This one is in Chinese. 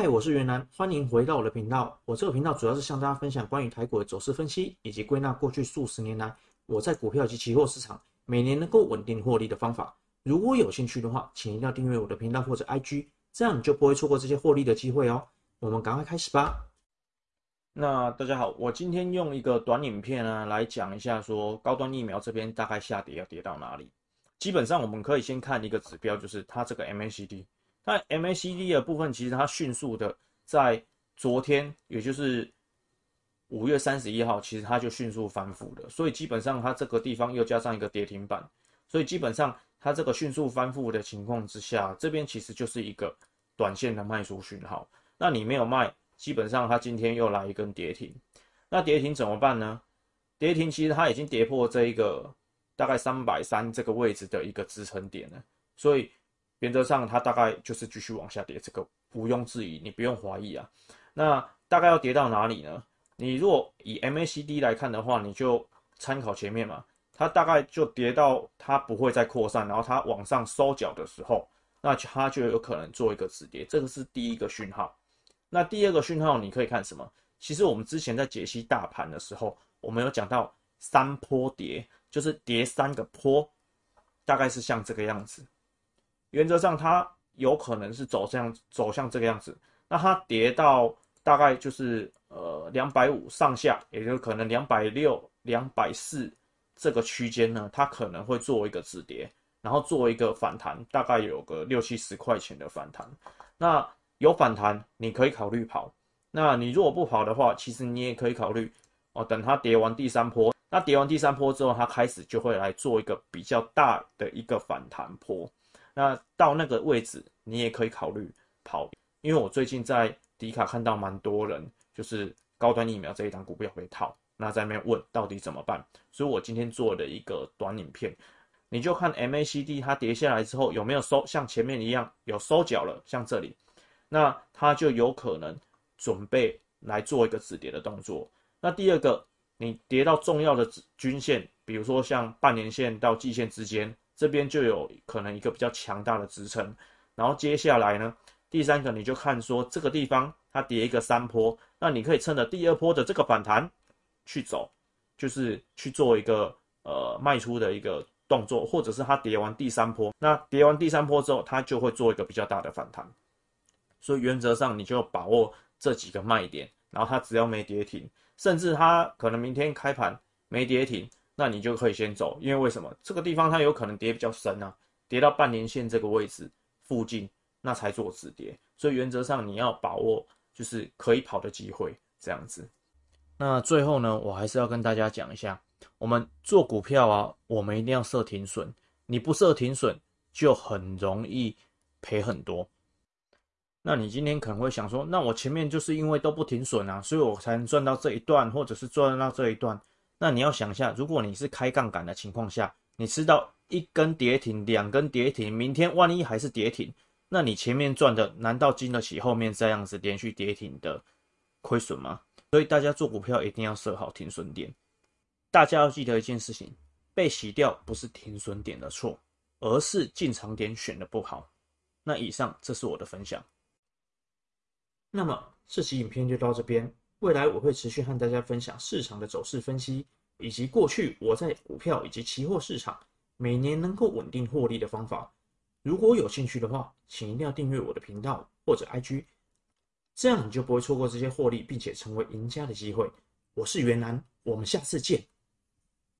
嗨，我是袁南，欢迎回到我的频道。我这个频道主要是向大家分享关于台股的走势分析，以及归纳过去数十年来我在股票及期货市场每年能够稳定获利的方法。如果有兴趣的话，请一定要订阅我的频道或者 IG，这样你就不会错过这些获利的机会哦。我们赶快开始吧。那大家好，我今天用一个短影片呢来讲一下，说高端疫苗这边大概下跌要跌到哪里。基本上我们可以先看一个指标，就是它这个 MACD。那 MACD 的部分，其实它迅速的在昨天，也就是五月三十一号，其实它就迅速翻覆了。所以基本上它这个地方又加上一个跌停板，所以基本上它这个迅速翻覆的情况之下，这边其实就是一个短线的卖出讯号。那你没有卖，基本上它今天又来一根跌停。那跌停怎么办呢？跌停其实它已经跌破这一个。大概三百三这个位置的一个支撑点了，所以原则上它大概就是继续往下跌，这个毋庸置疑，你不用怀疑啊。那大概要跌到哪里呢？你如果以 MACD 来看的话，你就参考前面嘛，它大概就跌到它不会再扩散，然后它往上收脚的时候，那它就有可能做一个止跌，这个是第一个讯号。那第二个讯号你可以看什么？其实我们之前在解析大盘的时候，我们有讲到三波跌。就是跌三个波，大概是像这个样子。原则上，它有可能是走这样走向这个样子。那它跌到大概就是呃两百五上下，也就是可能两百六、两百四这个区间呢，它可能会做一个止跌，然后做一个反弹，大概有个六七十块钱的反弹。那有反弹，你可以考虑跑。那你如果不跑的话，其实你也可以考虑哦，等它跌完第三波。那跌完第三波之后，它开始就会来做一个比较大的一个反弹波。那到那个位置，你也可以考虑跑，因为我最近在迪卡看到蛮多人就是高端疫苗这一档股票被套，那在那边问到底怎么办。所以我今天做了一个短影片，你就看 MACD 它跌下来之后有没有收，像前面一样有收脚了，像这里，那它就有可能准备来做一个止跌的动作。那第二个。你跌到重要的均线，比如说像半年线到季线之间，这边就有可能一个比较强大的支撑。然后接下来呢，第三个你就看说这个地方它跌一个三波，那你可以趁着第二波的这个反弹去走，就是去做一个呃卖出的一个动作，或者是它跌完第三波，那跌完第三波之后，它就会做一个比较大的反弹。所以原则上你就把握这几个卖点，然后它只要没跌停。甚至它可能明天开盘没跌停，那你就可以先走，因为为什么？这个地方它有可能跌比较深啊，跌到半年线这个位置附近，那才做止跌。所以原则上你要把握就是可以跑的机会，这样子。那最后呢，我还是要跟大家讲一下，我们做股票啊，我们一定要设停损，你不设停损就很容易赔很多。那你今天可能会想说，那我前面就是因为都不停损啊，所以我才能赚到这一段，或者是赚到这一段。那你要想一下，如果你是开杠杆的情况下，你吃到一根跌停、两根跌停，明天万一还是跌停，那你前面赚的难道经得起后面这样子连续跌停的亏损吗？所以大家做股票一定要设好停损点。大家要记得一件事情，被洗掉不是停损点的错，而是进场点选的不好。那以上这是我的分享。那么这期影片就到这边。未来我会持续和大家分享市场的走势分析，以及过去我在股票以及期货市场每年能够稳定获利的方法。如果有兴趣的话，请一定要订阅我的频道或者 IG，这样你就不会错过这些获利并且成为赢家的机会。我是袁南，我们下次见。